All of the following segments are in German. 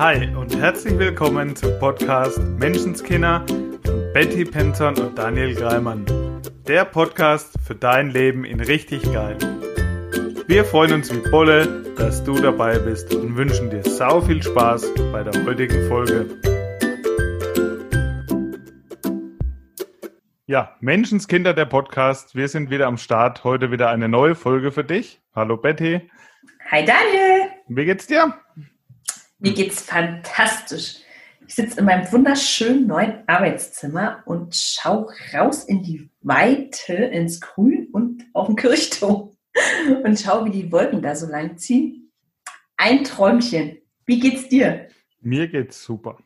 Hi und herzlich willkommen zum Podcast Menschenskinder von Betty Penton und Daniel Greimann. Der Podcast für dein Leben in richtig geil. Wir freuen uns wie Bolle, dass du dabei bist und wünschen dir sau viel Spaß bei der heutigen Folge. Ja, Menschenskinder, der Podcast. Wir sind wieder am Start. Heute wieder eine neue Folge für dich. Hallo Betty. Hi Daniel. Wie geht's dir? Mir geht's fantastisch. Ich sitze in meinem wunderschönen neuen Arbeitszimmer und schaue raus in die Weite, ins Grün und auf den Kirchturm und schaue, wie die Wolken da so lang ziehen. Ein Träumchen. Wie geht's dir? Mir geht's super.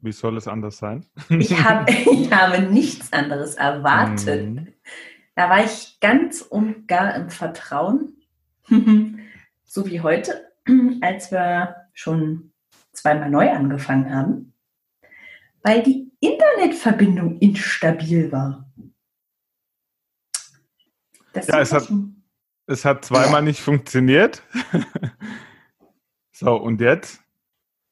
Wie soll es anders sein? Ich habe, ich habe nichts anderes erwartet. Mhm. Da war ich ganz und gar im Vertrauen, so wie heute, als wir schon zweimal neu angefangen haben, weil die Internetverbindung instabil war. Das ja, es hat, es hat zweimal nicht funktioniert. so, und jetzt?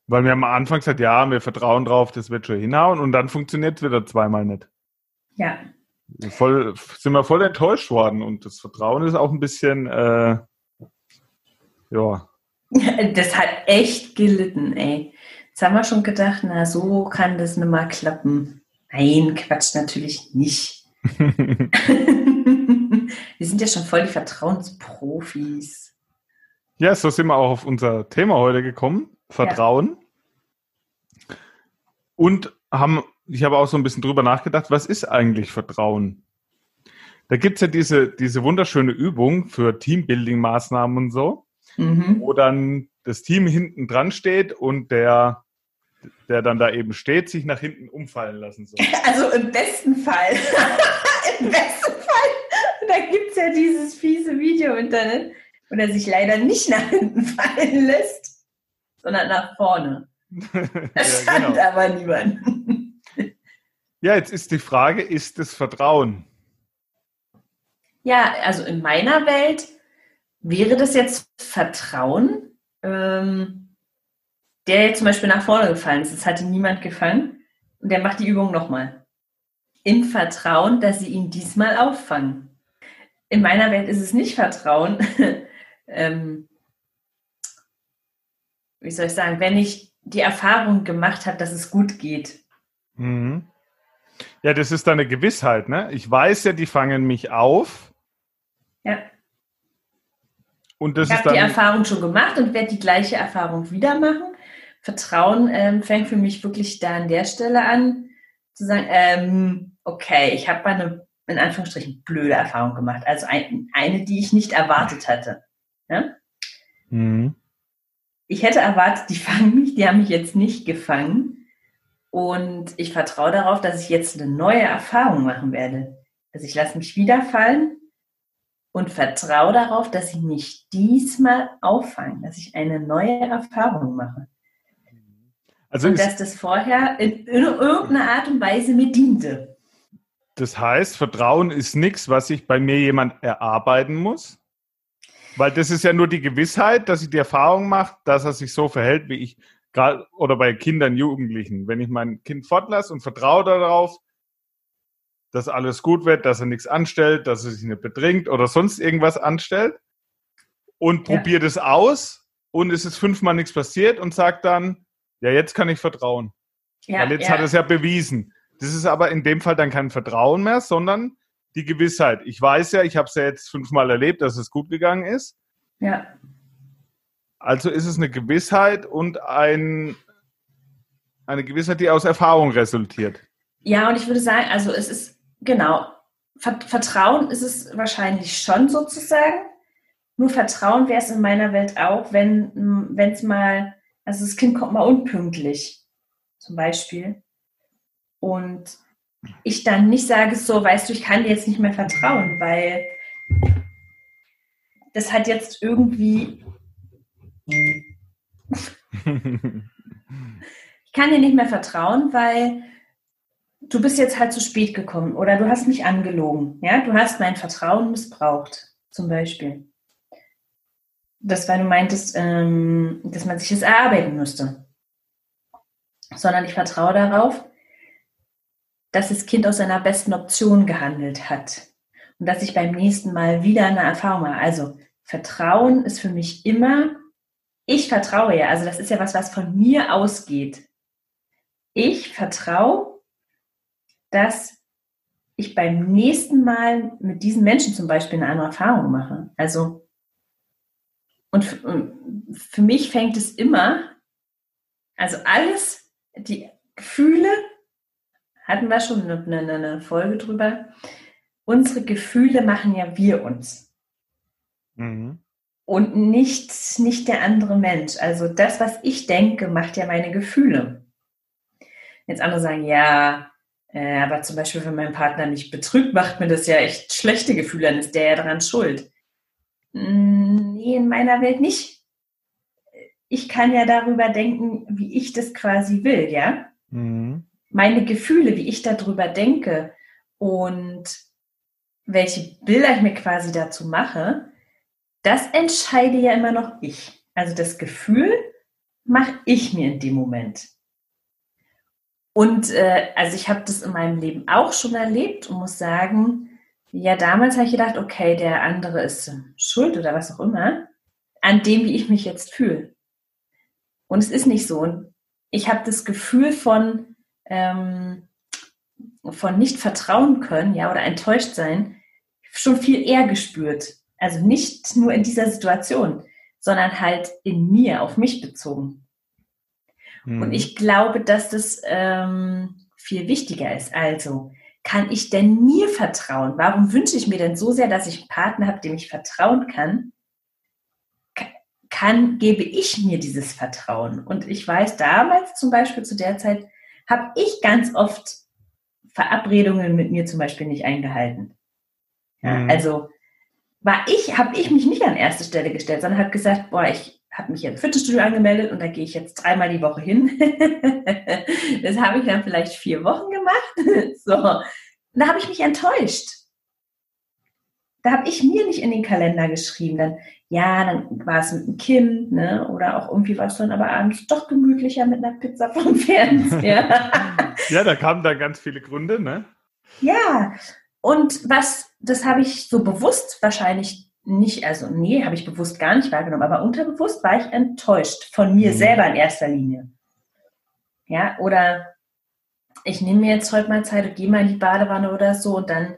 Weil wir am Anfang gesagt, ja, wir vertrauen drauf, das wird schon hinhauen und dann funktioniert es wieder zweimal nicht. Ja. Voll, sind wir voll enttäuscht worden und das Vertrauen ist auch ein bisschen, äh, ja. Das hat echt gelitten, ey. Jetzt haben wir schon gedacht, na, so kann das nicht mal klappen. Nein, Quatsch, natürlich nicht. wir sind ja schon voll die Vertrauensprofis. Ja, so sind wir auch auf unser Thema heute gekommen. Vertrauen. Ja. Und haben, ich habe auch so ein bisschen drüber nachgedacht, was ist eigentlich Vertrauen? Da gibt es ja diese, diese wunderschöne Übung für Teambuilding-Maßnahmen und so, mhm. wo dann das Team hinten dran steht und der, der dann da eben steht, sich nach hinten umfallen lassen soll. Also im besten Fall. Im besten Fall. Da gibt es ja dieses fiese Video im Internet, wo er sich leider nicht nach hinten fallen lässt sondern nach vorne. Da stand genau. aber niemand. ja, jetzt ist die Frage, ist das Vertrauen? Ja, also in meiner Welt wäre das jetzt Vertrauen, ähm, der jetzt zum Beispiel nach vorne gefallen ist. Das hatte niemand gefangen und der macht die Übung nochmal. Im Vertrauen, dass sie ihn diesmal auffangen. In meiner Welt ist es nicht Vertrauen, ähm, wie soll ich sagen, wenn ich die Erfahrung gemacht habe, dass es gut geht. Mhm. Ja, das ist eine Gewissheit, ne? Ich weiß ja, die fangen mich auf. Ja. Und das ich habe die Erfahrung schon gemacht und werde die gleiche Erfahrung wieder machen. Vertrauen ähm, fängt für mich wirklich da an der Stelle an, zu sagen, ähm, okay, ich habe eine, in Anführungsstrichen, blöde Erfahrung gemacht. Also ein, eine, die ich nicht erwartet hatte. Ja? Mhm ich hätte erwartet, die fangen mich, die haben mich jetzt nicht gefangen. Und ich vertraue darauf, dass ich jetzt eine neue Erfahrung machen werde. Also ich lasse mich wieder fallen und vertraue darauf, dass sie mich diesmal auffangen, dass ich eine neue Erfahrung mache. Also und dass das vorher in, in irgendeiner Art und Weise mir diente. Das heißt, Vertrauen ist nichts, was sich bei mir jemand erarbeiten muss, weil das ist ja nur die Gewissheit, dass ich die Erfahrung mache, dass er sich so verhält, wie ich gerade oder bei Kindern, Jugendlichen. Wenn ich mein Kind fortlasse und vertraue darauf, dass alles gut wird, dass er nichts anstellt, dass er sich nicht betrinkt oder sonst irgendwas anstellt und ja. probiert es aus und es ist fünfmal nichts passiert und sagt dann, ja, jetzt kann ich vertrauen. Ja, Weil jetzt ja. hat es ja bewiesen. Das ist aber in dem Fall dann kein Vertrauen mehr, sondern die Gewissheit. Ich weiß ja, ich habe es ja jetzt fünfmal erlebt, dass es gut gegangen ist. Ja. Also ist es eine Gewissheit und ein, eine Gewissheit, die aus Erfahrung resultiert. Ja, und ich würde sagen, also es ist, genau, Vertrauen ist es wahrscheinlich schon sozusagen. Nur Vertrauen wäre es in meiner Welt auch, wenn es mal, also das Kind kommt mal unpünktlich, zum Beispiel. Und ich dann nicht sage, so, weißt du, ich kann dir jetzt nicht mehr vertrauen, weil das hat jetzt irgendwie. ich kann dir nicht mehr vertrauen, weil du bist jetzt halt zu spät gekommen oder du hast mich angelogen. Ja, du hast mein Vertrauen missbraucht, zum Beispiel. Das, weil du meintest, ähm, dass man sich das erarbeiten müsste. sondern ich vertraue darauf, dass das Kind aus seiner besten Option gehandelt hat und dass ich beim nächsten Mal wieder eine Erfahrung mache. Also Vertrauen ist für mich immer, ich vertraue ja, also das ist ja was, was von mir ausgeht. Ich vertraue, dass ich beim nächsten Mal mit diesen Menschen zum Beispiel eine andere Erfahrung mache. Also, und für mich fängt es immer, also alles, die Gefühle, hatten wir schon eine, eine, eine Folge drüber, unsere Gefühle machen ja wir uns. Mhm. Und nicht, nicht der andere Mensch. Also das, was ich denke, macht ja meine Gefühle. Jetzt andere sagen, ja, äh, aber zum Beispiel, wenn mein Partner mich betrügt, macht mir das ja echt schlechte Gefühle, dann ist der ja daran schuld. Mm, nee, in meiner Welt nicht. Ich kann ja darüber denken, wie ich das quasi will, ja? Mhm. Meine Gefühle, wie ich darüber denke und welche Bilder ich mir quasi dazu mache, das entscheide ja immer noch ich. Also das Gefühl mache ich mir in dem Moment. Und äh, also ich habe das in meinem Leben auch schon erlebt und muss sagen, ja, damals habe ich gedacht, okay, der andere ist schuld oder was auch immer, an dem, wie ich mich jetzt fühle. Und es ist nicht so. Ich habe das Gefühl von, ähm, von nicht vertrauen können, ja, oder enttäuscht sein, schon viel eher gespürt. Also nicht nur in dieser Situation, sondern halt in mir, auf mich bezogen. Mhm. Und ich glaube, dass das ähm, viel wichtiger ist. Also, kann ich denn mir vertrauen? Warum wünsche ich mir denn so sehr, dass ich einen Partner habe, dem ich vertrauen kann? Kann, gebe ich mir dieses Vertrauen? Und ich weiß, damals zum Beispiel zu der Zeit, habe ich ganz oft Verabredungen mit mir zum Beispiel nicht eingehalten. Ja, mhm. Also war ich, habe ich mich nicht an erste Stelle gestellt, sondern habe gesagt, boah, ich habe mich im Fitnessstudio angemeldet und da gehe ich jetzt dreimal die Woche hin. das habe ich dann vielleicht vier Wochen gemacht. so. Und da habe ich mich enttäuscht. Da habe ich mir nicht in den Kalender geschrieben. Dann, ja, dann war es mit dem Kind, ne? Oder auch irgendwie war es dann aber abends doch gemütlicher mit einer Pizza vom Fernseher. ja, da kamen da ganz viele Gründe, ne? Ja. Und was, das habe ich so bewusst wahrscheinlich nicht, also nee, habe ich bewusst gar nicht wahrgenommen, aber unterbewusst war ich enttäuscht von mir mhm. selber in erster Linie. Ja, oder ich nehme mir jetzt heute mal Zeit und gehe mal in die Badewanne oder so und dann,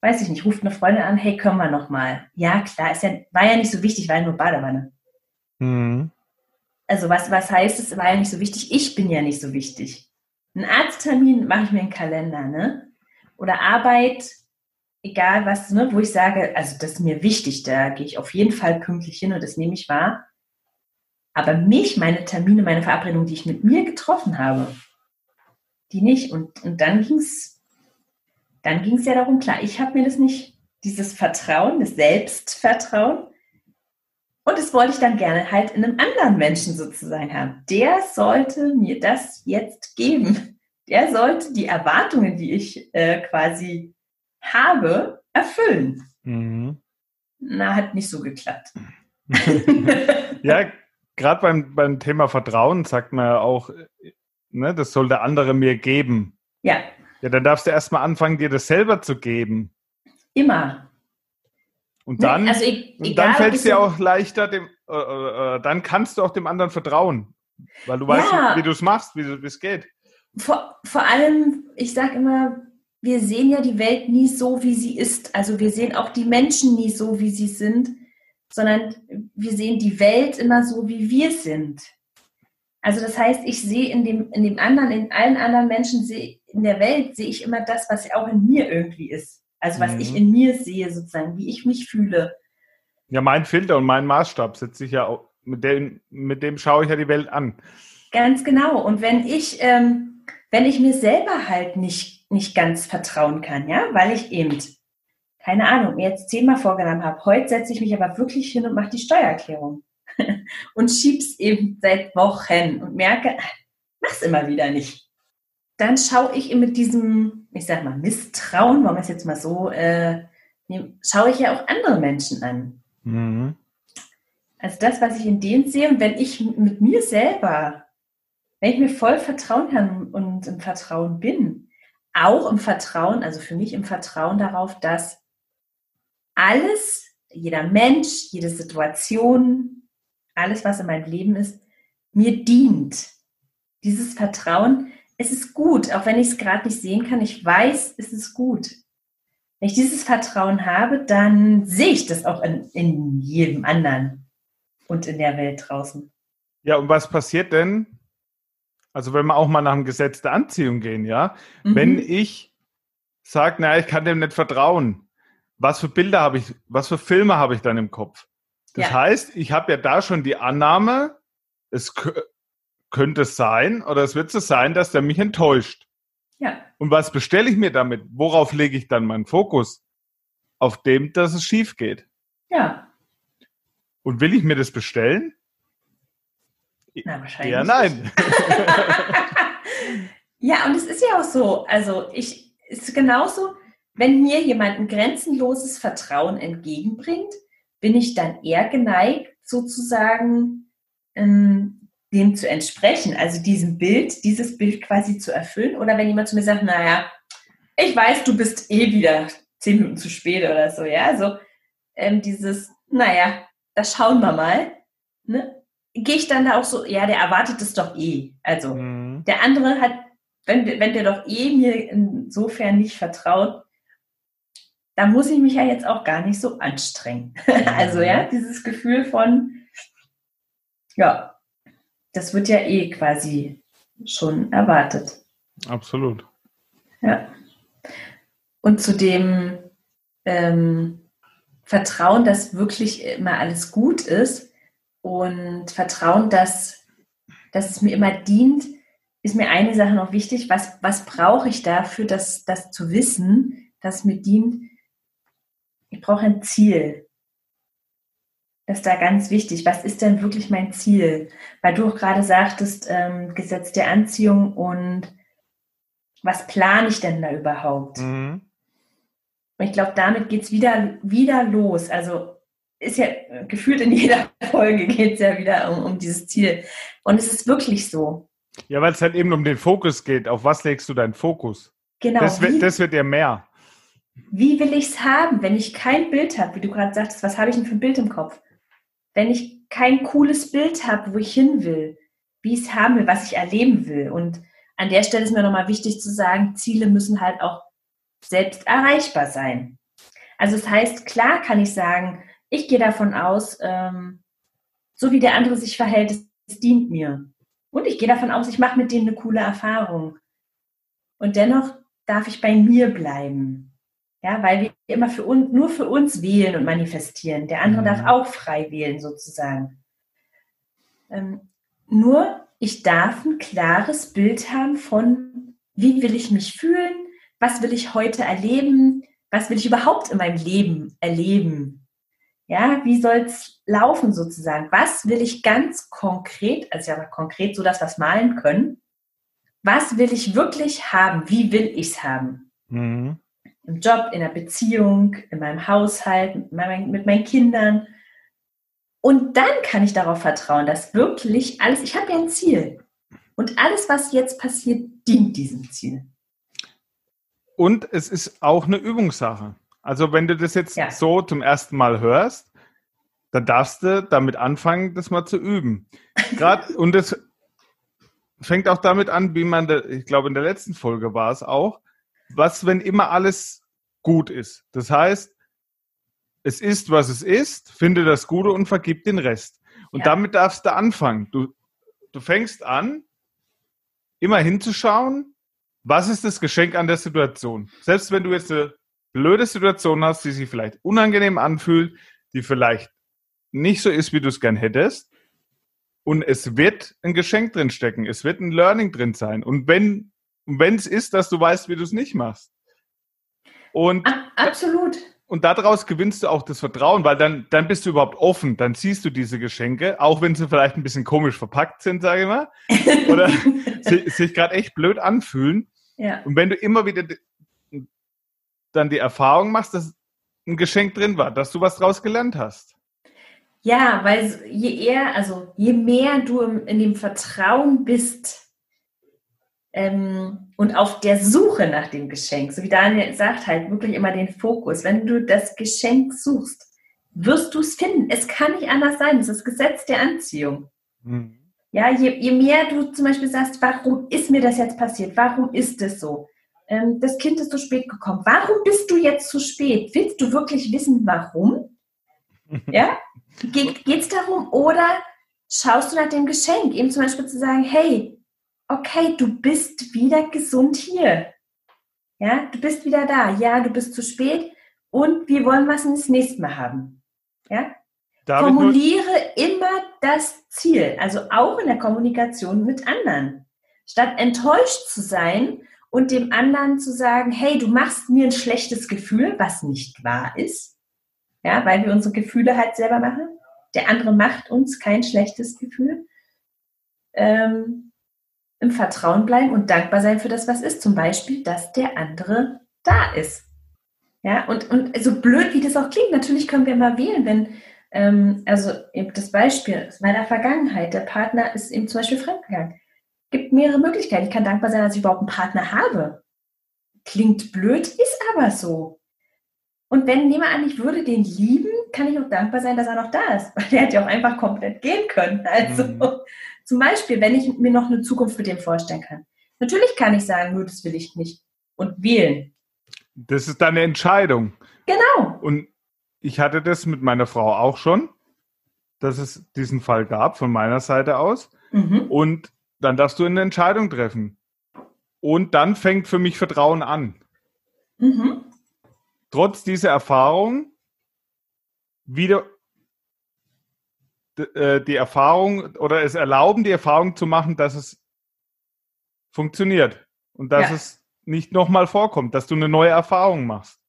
weiß ich nicht, ruft eine Freundin an, hey, können wir noch mal. Ja, klar, ist ja, war ja nicht so wichtig, war ja nur Badewanne. Mhm. Also was, was heißt es, war ja nicht so wichtig, ich bin ja nicht so wichtig. Ein Arzttermin mache ich mir einen Kalender, ne? Oder Arbeit, egal was, ne, wo ich sage, also das ist mir wichtig, da gehe ich auf jeden Fall pünktlich hin und das nehme ich wahr. Aber mich, meine Termine, meine Verabredungen, die ich mit mir getroffen habe, die nicht. Und, und dann ging es dann ging's ja darum, klar, ich habe mir das nicht, dieses Vertrauen, das Selbstvertrauen, und das wollte ich dann gerne halt in einem anderen Menschen sozusagen haben. Der sollte mir das jetzt geben. Der sollte die Erwartungen, die ich äh, quasi habe, erfüllen. Mhm. Na, hat nicht so geklappt. ja, gerade beim, beim Thema Vertrauen sagt man ja auch, ne, das soll der andere mir geben. Ja. Ja, dann darfst du erstmal anfangen, dir das selber zu geben. Immer. Und dann, also ich, und dann fällt es dir auch leichter, dem, äh, äh, äh, dann kannst du auch dem anderen vertrauen. Weil du weißt, ja. wie du es machst, wie es geht. Vor, vor allem, ich sage immer, wir sehen ja die Welt nie so, wie sie ist. Also wir sehen auch die Menschen nie so, wie sie sind, sondern wir sehen die Welt immer so, wie wir sind. Also das heißt, ich sehe in dem, in dem anderen, in allen anderen Menschen sehe, in der Welt sehe ich immer das, was auch in mir irgendwie ist. Also was mhm. ich in mir sehe, sozusagen, wie ich mich fühle. Ja, mein Filter und mein Maßstab setze ich ja auch, mit dem, mit dem schaue ich ja die Welt an. Ganz genau. Und wenn ich, ähm, wenn ich mir selber halt nicht nicht ganz vertrauen kann, ja, weil ich eben, keine Ahnung, mir jetzt zehnmal vorgenommen habe, heute setze ich mich aber wirklich hin und mache die Steuererklärung und schieb's eben seit Wochen und merke, mach's immer wieder nicht. Dann schaue ich mit diesem, ich sag mal, Misstrauen, wollen wir es jetzt mal so, äh, schaue ich ja auch andere Menschen an. Mhm. Also das, was ich in denen sehe, und wenn ich mit mir selber wenn ich mir voll vertrauen kann und im Vertrauen bin, auch im Vertrauen, also für mich im Vertrauen darauf, dass alles, jeder Mensch, jede Situation, alles, was in meinem Leben ist, mir dient. Dieses Vertrauen, es ist gut, auch wenn ich es gerade nicht sehen kann, ich weiß, es ist gut. Wenn ich dieses Vertrauen habe, dann sehe ich das auch in, in jedem anderen und in der Welt draußen. Ja, und was passiert denn? Also wenn wir auch mal nach dem Gesetz der Anziehung gehen, ja, mhm. wenn ich sage, naja, ich kann dem nicht vertrauen, was für Bilder habe ich, was für Filme habe ich dann im Kopf? Das ja. heißt, ich habe ja da schon die Annahme, es könnte sein oder es wird so sein, dass der mich enttäuscht. Ja. Und was bestelle ich mir damit? Worauf lege ich dann meinen Fokus? Auf dem, dass es schief geht. Ja. Und will ich mir das bestellen? Na, wahrscheinlich. Ja, nein. ja, und es ist ja auch so. Also, ich, ist genauso, wenn mir jemand ein grenzenloses Vertrauen entgegenbringt, bin ich dann eher geneigt, sozusagen ähm, dem zu entsprechen, also diesem Bild, dieses Bild quasi zu erfüllen. Oder wenn jemand zu mir sagt, naja, ich weiß, du bist eh wieder zehn Minuten zu spät oder so, ja, also ähm, dieses, naja, da schauen wir mal, ne? Gehe ich dann da auch so, ja, der erwartet es doch eh. Also mhm. der andere hat, wenn, wenn der doch eh mir insofern nicht vertraut, da muss ich mich ja jetzt auch gar nicht so anstrengen. also ja, dieses Gefühl von, ja, das wird ja eh quasi schon erwartet. Absolut. Ja. Und zu dem ähm, Vertrauen, dass wirklich immer alles gut ist und Vertrauen, dass, dass es mir immer dient, ist mir eine Sache noch wichtig. Was, was brauche ich dafür, das, das zu wissen, dass mir dient? Ich brauche ein Ziel. Das ist da ganz wichtig. Was ist denn wirklich mein Ziel? Weil du auch gerade sagtest, ähm, Gesetz der Anziehung und was plane ich denn da überhaupt? Mhm. Und ich glaube, damit geht es wieder, wieder los. Also ist ja gefühlt in jeder Folge geht es ja wieder um, um dieses Ziel. Und es ist wirklich so. Ja, weil es halt eben um den Fokus geht. Auf was legst du deinen Fokus? Genau. Das wird, das wird ja mehr. Wie will ich es haben, wenn ich kein Bild habe, wie du gerade sagtest, was habe ich denn für ein Bild im Kopf? wenn ich kein cooles Bild habe, wo ich hin will, wie ich es haben will, was ich erleben will. Und an der Stelle ist mir nochmal wichtig zu sagen, Ziele müssen halt auch selbst erreichbar sein. Also das heißt, klar kann ich sagen, ich gehe davon aus, ähm, so wie der andere sich verhält, es, dient mir. Und ich gehe davon aus, ich mache mit dem eine coole Erfahrung. Und dennoch darf ich bei mir bleiben. Ja, weil wir immer für uns, nur für uns wählen und manifestieren. Der andere mhm. darf auch frei wählen, sozusagen. Ähm, nur ich darf ein klares Bild haben von, wie will ich mich fühlen, was will ich heute erleben, was will ich überhaupt in meinem Leben erleben. Ja, wie soll es laufen sozusagen? Was will ich ganz konkret, also ja konkret so, dass wir es malen können, was will ich wirklich haben? Wie will ich es haben? Mhm im Job, in der Beziehung, in meinem Haushalt, mit, mein, mit meinen Kindern. Und dann kann ich darauf vertrauen, dass wirklich alles, ich habe ja ein Ziel. Und alles, was jetzt passiert, dient diesem Ziel. Und es ist auch eine Übungssache. Also wenn du das jetzt ja. so zum ersten Mal hörst, dann darfst du damit anfangen, das mal zu üben. Gerade, und das fängt auch damit an, wie man, ich glaube, in der letzten Folge war es auch, was, wenn immer alles gut ist? Das heißt, es ist, was es ist, finde das Gute und vergib den Rest. Und ja. damit darfst du anfangen. Du, du fängst an, immer hinzuschauen, was ist das Geschenk an der Situation? Selbst wenn du jetzt eine blöde Situation hast, die sich vielleicht unangenehm anfühlt, die vielleicht nicht so ist, wie du es gern hättest, und es wird ein Geschenk drin stecken, es wird ein Learning drin sein. Und wenn es ist, dass du weißt, wie du es nicht machst. Und absolut. Und daraus gewinnst du auch das Vertrauen, weil dann, dann bist du überhaupt offen, dann siehst du diese Geschenke, auch wenn sie vielleicht ein bisschen komisch verpackt sind, sage ich mal, oder sich gerade echt blöd anfühlen. Ja. Und wenn du immer wieder dann die Erfahrung machst, dass ein Geschenk drin war, dass du was draus gelernt hast. Ja, weil je eher, also je mehr du in dem Vertrauen bist, ähm, und auf der Suche nach dem Geschenk, so wie Daniel sagt, halt wirklich immer den Fokus. Wenn du das Geschenk suchst, wirst du es finden. Es kann nicht anders sein. Das ist das Gesetz der Anziehung. Mhm. Ja, je, je, mehr du zum Beispiel sagst, warum ist mir das jetzt passiert? Warum ist es so? Ähm, das Kind ist zu spät gekommen. Warum bist du jetzt zu spät? Willst du wirklich wissen, warum? Ja? Ge Geht es darum? Oder schaust du nach dem Geschenk? Eben zum Beispiel zu sagen, hey, okay, du bist wieder gesund hier. Ja, du bist wieder da. Ja, du bist zu spät und wir wollen was ins nächste Mal haben. Ja? Darf Formuliere immer das Ziel, also auch in der Kommunikation mit anderen. Statt enttäuscht zu sein und dem anderen zu sagen, hey, du machst mir ein schlechtes Gefühl, was nicht wahr ist, ja, weil wir unsere Gefühle halt selber machen. Der andere macht uns kein schlechtes Gefühl. Ähm, Im Vertrauen bleiben und dankbar sein für das, was ist. Zum Beispiel, dass der andere da ist. Ja, und, und so blöd, wie das auch klingt, natürlich können wir mal wählen, wenn, ähm, also eben das Beispiel aus meiner Vergangenheit, der Partner ist eben zum Beispiel fremdgegangen. Gibt mehrere Möglichkeiten. Ich kann dankbar sein, dass ich überhaupt einen Partner habe. Klingt blöd, ist aber so. Und wenn jemand an, ich würde den lieben, kann ich auch dankbar sein, dass er noch da ist. Weil der hätte ja auch einfach komplett gehen können. Also mhm. zum Beispiel, wenn ich mir noch eine Zukunft mit dem vorstellen kann. Natürlich kann ich sagen, nur das will ich nicht. Und wählen. Das ist deine Entscheidung. Genau. Und ich hatte das mit meiner Frau auch schon, dass es diesen Fall gab von meiner Seite aus. Mhm. Und dann darfst du eine Entscheidung treffen. Und dann fängt für mich Vertrauen an. Mhm. Trotz dieser Erfahrung wieder äh, die Erfahrung oder es erlauben, die Erfahrung zu machen, dass es funktioniert und dass ja. es nicht nochmal vorkommt, dass du eine neue Erfahrung machst.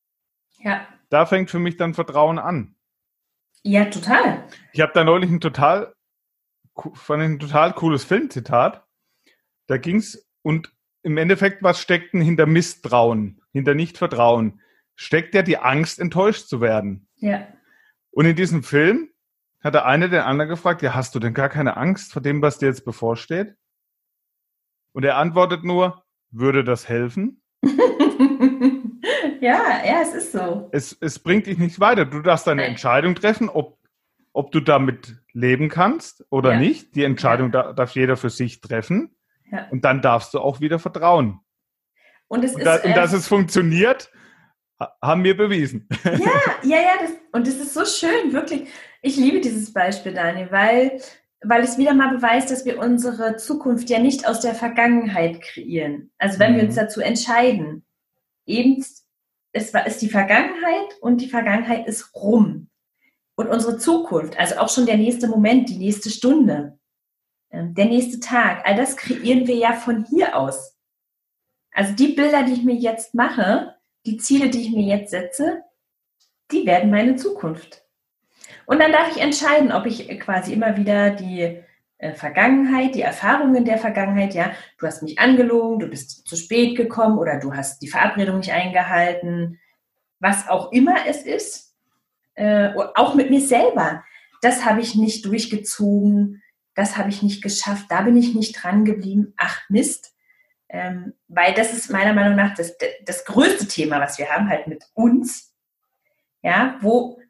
Ja. Da fängt für mich dann Vertrauen an. Ja, total. Ich habe da neulich ein total, fand ein total cooles Filmzitat. Da ging es und im Endeffekt, was steckt denn hinter Misstrauen, hinter Nichtvertrauen? Steckt ja die Angst, enttäuscht zu werden. Ja. Und in diesem Film hat der eine den anderen gefragt, ja, hast du denn gar keine Angst vor dem, was dir jetzt bevorsteht? Und er antwortet nur, würde das helfen? ja, ja, es ist so. Es, es bringt dich nicht weiter. Du darfst eine Nein. Entscheidung treffen, ob, ob du damit leben kannst oder ja. nicht. Die Entscheidung ja. darf jeder für sich treffen. Ja. Und dann darfst du auch wieder vertrauen. Und, es und, ist, da, und dass es funktioniert, haben wir bewiesen. Ja, ja, ja. Das, und es ist so schön, wirklich. Ich liebe dieses Beispiel, Dani, weil weil es wieder mal beweist, dass wir unsere Zukunft ja nicht aus der Vergangenheit kreieren. Also wenn mhm. wir uns mhm. dazu entscheiden, eben es war, ist die Vergangenheit und die Vergangenheit ist rum. Und unsere Zukunft, also auch schon der nächste Moment, die nächste Stunde, ähm, der nächste Tag, all das kreieren wir ja von hier aus. Also die Bilder, die ich mir jetzt mache, die Ziele, die ich mir jetzt setze, die werden meine Zukunft. Und dann darf ich entscheiden, ob ich quasi immer wieder die äh, Vergangenheit, die Erfahrungen der Vergangenheit, ja, du hast mich angelogen, du bist zu spät gekommen oder du hast die Verabredung nicht eingehalten, was auch immer es ist, äh, auch mit mir selber. Das habe ich nicht durchgezogen, das habe ich nicht geschafft, da bin ich nicht dran geblieben. Ach Mist. Ähm, weil das ist meiner Meinung nach das, das größte Thema, was wir haben, halt mit uns. Ja, wo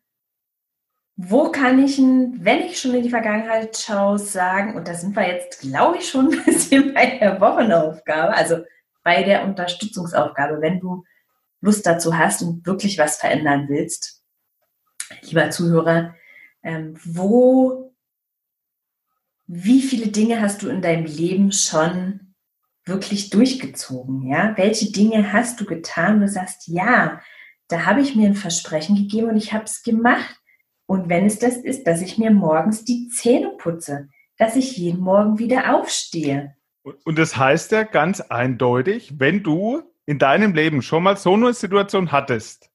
wo kann ich, wenn ich schon in die Vergangenheit schaue, sagen, und da sind wir jetzt, glaube ich, schon ein bisschen bei der Wochenaufgabe, also bei der Unterstützungsaufgabe, wenn du Lust dazu hast und wirklich was verändern willst, lieber Zuhörer, ähm, wo, wie viele Dinge hast du in deinem Leben schon wirklich durchgezogen? Ja, welche Dinge hast du getan? Du sagst, ja, da habe ich mir ein Versprechen gegeben und ich habe es gemacht. Und wenn es das ist, dass ich mir morgens die Zähne putze, dass ich jeden Morgen wieder aufstehe. Und das heißt ja ganz eindeutig, wenn du in deinem Leben schon mal so eine Situation hattest,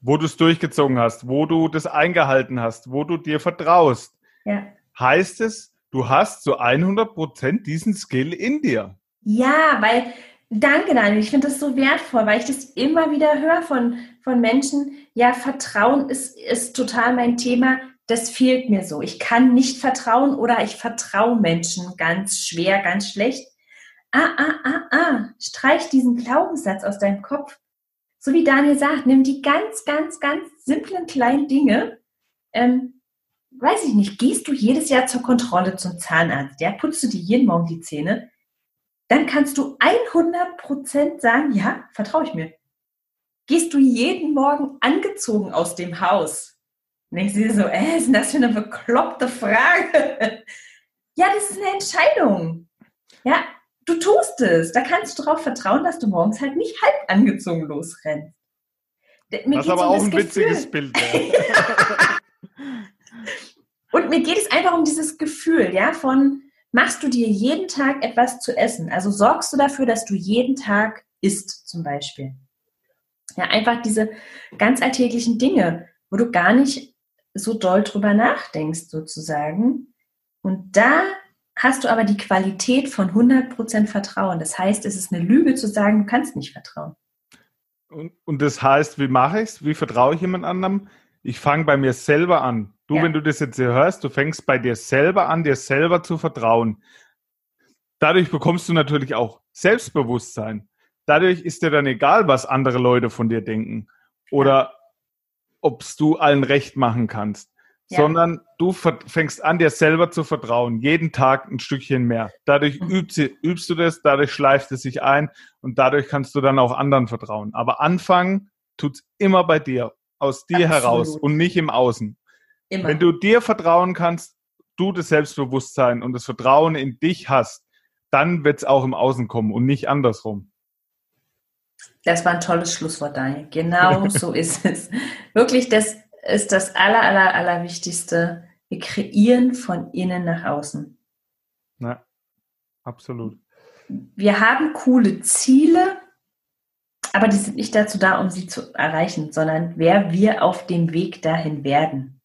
wo du es durchgezogen hast, wo du das eingehalten hast, wo du dir vertraust, ja. heißt es, du hast zu 100 Prozent diesen Skill in dir. Ja, weil, danke Daniel, ich finde das so wertvoll, weil ich das immer wieder höre von, von Menschen, ja, Vertrauen ist, ist total mein Thema. Das fehlt mir so. Ich kann nicht vertrauen oder ich vertraue Menschen ganz schwer, ganz schlecht. ah, ah, ah, ah, streich diesen Glaubenssatz aus deinem Kopf. So wie Daniel sagt, nimm die ganz, ganz, ganz simplen kleinen Dinge. Ähm, weiß ich nicht, gehst du jedes Jahr zur Kontrolle zum Zahnarzt, ja, putzt du dir jeden Morgen die Zähne, dann kannst du 100% sagen, ja, vertraue ich mir. Gehst du jeden Morgen angezogen aus dem Haus? Und ich sehe so, äh, ist das für eine bekloppte Frage? ja, das ist eine Entscheidung. Ja, du tust es. Da kannst du darauf vertrauen, dass du morgens halt nicht halb angezogen losrennst. Mir das ist aber um auch ein Gefühl. witziges Bild. Ja. Und mir geht es einfach um dieses Gefühl, ja, von machst du dir jeden Tag etwas zu essen? Also sorgst du dafür, dass du jeden Tag isst, zum Beispiel. Ja, einfach diese ganz alltäglichen Dinge, wo du gar nicht so doll drüber nachdenkst, sozusagen. Und da hast du aber die Qualität von 100% Vertrauen. Das heißt, es ist eine Lüge zu sagen, du kannst nicht vertrauen. Und, und das heißt, wie mache ich es? Wie vertraue ich jemand anderem? Ich fange bei mir selber an. Du, ja. wenn du das jetzt hier hörst, du fängst bei dir selber an, dir selber zu vertrauen. Dadurch bekommst du natürlich auch Selbstbewusstsein. Dadurch ist dir dann egal, was andere Leute von dir denken oder ja. ob du allen recht machen kannst ja. sondern du fängst an, dir selber zu vertrauen, jeden Tag ein Stückchen mehr. Dadurch mhm. übst, übst, du das, dadurch schleift es sich ein und dadurch kannst du dann auch anderen vertrauen. Aber anfangen tut's immer bei dir, aus dir Absolut. heraus und nicht im Außen. Immer. Wenn du dir vertrauen kannst, du das Selbstbewusstsein und das Vertrauen in dich hast, dann wird's auch im Außen kommen und nicht andersrum. Das war ein tolles Schlusswort, Daniel. Genau so ist es. Wirklich, das ist das aller, aller, aller Wichtigste. Wir kreieren von innen nach außen. Ja, absolut. Wir haben coole Ziele, aber die sind nicht dazu da, um sie zu erreichen, sondern wer wir auf dem Weg dahin werden.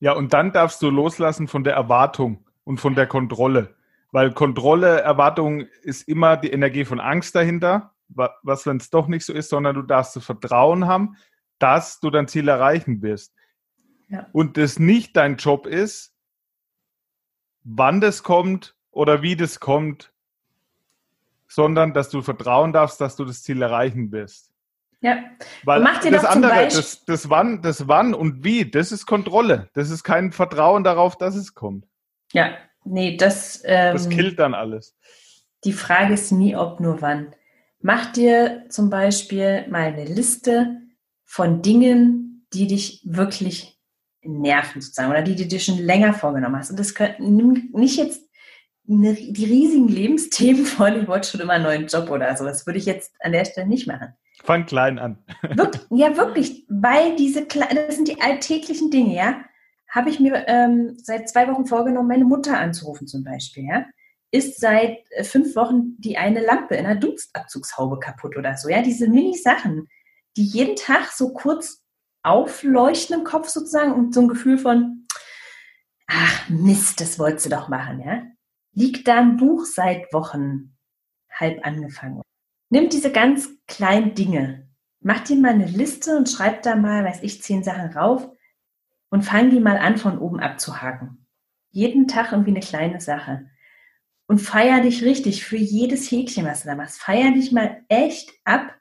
Ja, und dann darfst du loslassen von der Erwartung und von der Kontrolle. Weil Kontrolle, Erwartung ist immer die Energie von Angst dahinter, was, wenn es doch nicht so ist, sondern du darfst zu Vertrauen haben, dass du dein Ziel erreichen wirst. Ja. Und das nicht dein Job ist, wann das kommt oder wie das kommt, sondern dass du vertrauen darfst, dass du das Ziel erreichen wirst. Ja. Weil Mach dir das andere, das, das, wann, das wann und wie, das ist Kontrolle. Das ist kein Vertrauen darauf, dass es kommt. Ja, nee, das. Ähm, das killt dann alles. Die Frage ist nie, ob nur wann. Mach dir zum Beispiel mal eine Liste von Dingen, die dich wirklich nerven sozusagen oder die, die du dir schon länger vorgenommen hast. Und das können nicht jetzt die riesigen Lebensthemen von, ich wollte schon immer einen neuen Job oder so. Das würde ich jetzt an der Stelle nicht machen. Fang klein an. Wirklich, ja, wirklich, weil diese das sind die alltäglichen Dinge, ja. Habe ich mir ähm, seit zwei Wochen vorgenommen, meine Mutter anzurufen zum Beispiel, ja. Ist seit äh, fünf Wochen die eine Lampe in der Dunstabzugshaube kaputt oder so, ja. Diese Mini-Sachen, die jeden Tag so kurz aufleuchten im Kopf sozusagen und so ein Gefühl von, ach Mist, das wolltest du doch machen, ja? Liegt da ein Buch seit Wochen halb angefangen. Nimm diese ganz kleinen Dinge, mach dir mal eine Liste und schreib da mal, weiß ich, zehn Sachen rauf und fang die mal an, von oben abzuhaken. Jeden Tag irgendwie eine kleine Sache. Und feier dich richtig für jedes Häkchen, was du da machst. Feier dich mal echt ab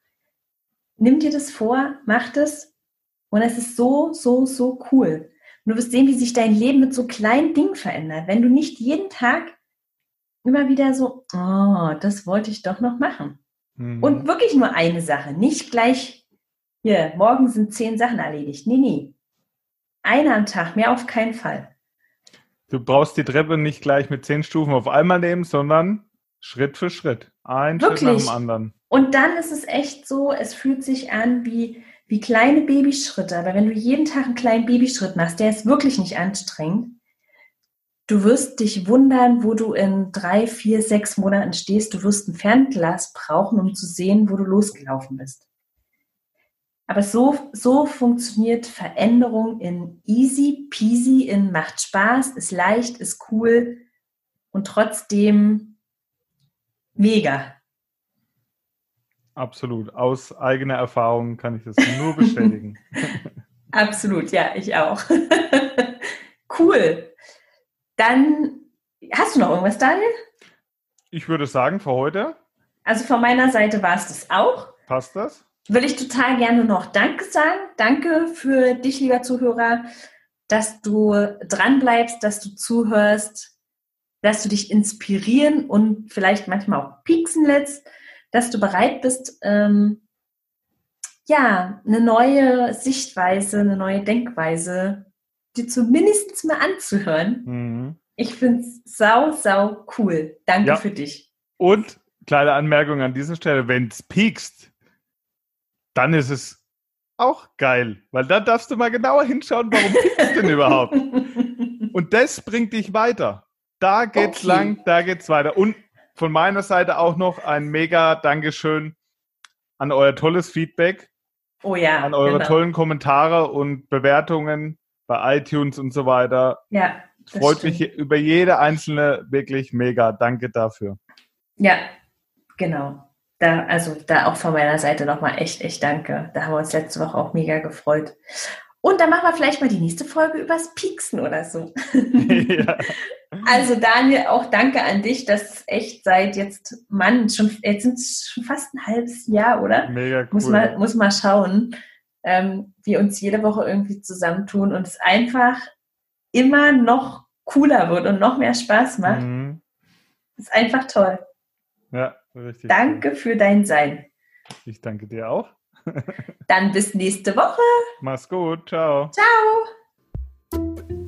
nimm dir das vor, mach das und es ist so, so, so cool. Und du wirst sehen, wie sich dein Leben mit so kleinen Dingen verändert. Wenn du nicht jeden Tag immer wieder so, oh, das wollte ich doch noch machen. Mhm. Und wirklich nur eine Sache, nicht gleich, hier, morgen sind zehn Sachen erledigt. Nee, nee. Eine am Tag, mehr auf keinen Fall. Du brauchst die Treppe nicht gleich mit zehn Stufen auf einmal nehmen, sondern Schritt für Schritt. Ein Wirklich? Schritt nach dem anderen. Und dann ist es echt so, es fühlt sich an wie, wie kleine Babyschritte. Aber wenn du jeden Tag einen kleinen Babyschritt machst, der ist wirklich nicht anstrengend. Du wirst dich wundern, wo du in drei, vier, sechs Monaten stehst. Du wirst ein Fernglas brauchen, um zu sehen, wo du losgelaufen bist. Aber so, so funktioniert Veränderung in easy peasy, in macht Spaß, ist leicht, ist cool und trotzdem mega. Absolut. Aus eigener Erfahrung kann ich das nur bestätigen. Absolut, ja, ich auch. cool. Dann hast du noch irgendwas, Daniel? ich würde sagen, für heute. Also von meiner Seite war es das auch. Passt das? Will ich total gerne noch Danke sagen. Danke für dich, lieber Zuhörer, dass du dranbleibst, dass du zuhörst, dass du dich inspirieren und vielleicht manchmal auch pieksen lässt, dass du bereit bist, ähm, ja, eine neue Sichtweise, eine neue Denkweise, dir zumindest mal anzuhören. Mhm. Ich finde es sau, sau cool. Danke ja. für dich. Und kleine Anmerkung an dieser Stelle, wenn es piekst, dann ist es auch geil, weil da darfst du mal genauer hinschauen, warum piekst denn überhaupt? Und das bringt dich weiter. Da geht's okay. lang, da geht's weiter. Und von meiner Seite auch noch ein mega Dankeschön an euer tolles Feedback. Oh ja. An eure genau. tollen Kommentare und Bewertungen bei iTunes und so weiter. Ja. Freut stimmt. mich über jede einzelne wirklich mega. Danke dafür. Ja, genau. Da, also da auch von meiner Seite nochmal echt, echt danke. Da haben wir uns letzte Woche auch mega gefreut. Und dann machen wir vielleicht mal die nächste Folge übers Pieksen oder so. Ja. Also Daniel, auch danke an dich, dass echt seit jetzt, Mann, schon, jetzt sind es schon fast ein halbes Jahr, oder? Mega cool. Muss mal, muss mal schauen, ähm, wir uns jede Woche irgendwie zusammentun und es einfach immer noch cooler wird und noch mehr Spaß macht. Mhm. Ist einfach toll. Ja, richtig. Danke cool. für dein Sein. Ich danke dir auch. Dann bis nächste Woche. Mach's gut. Ciao. Ciao.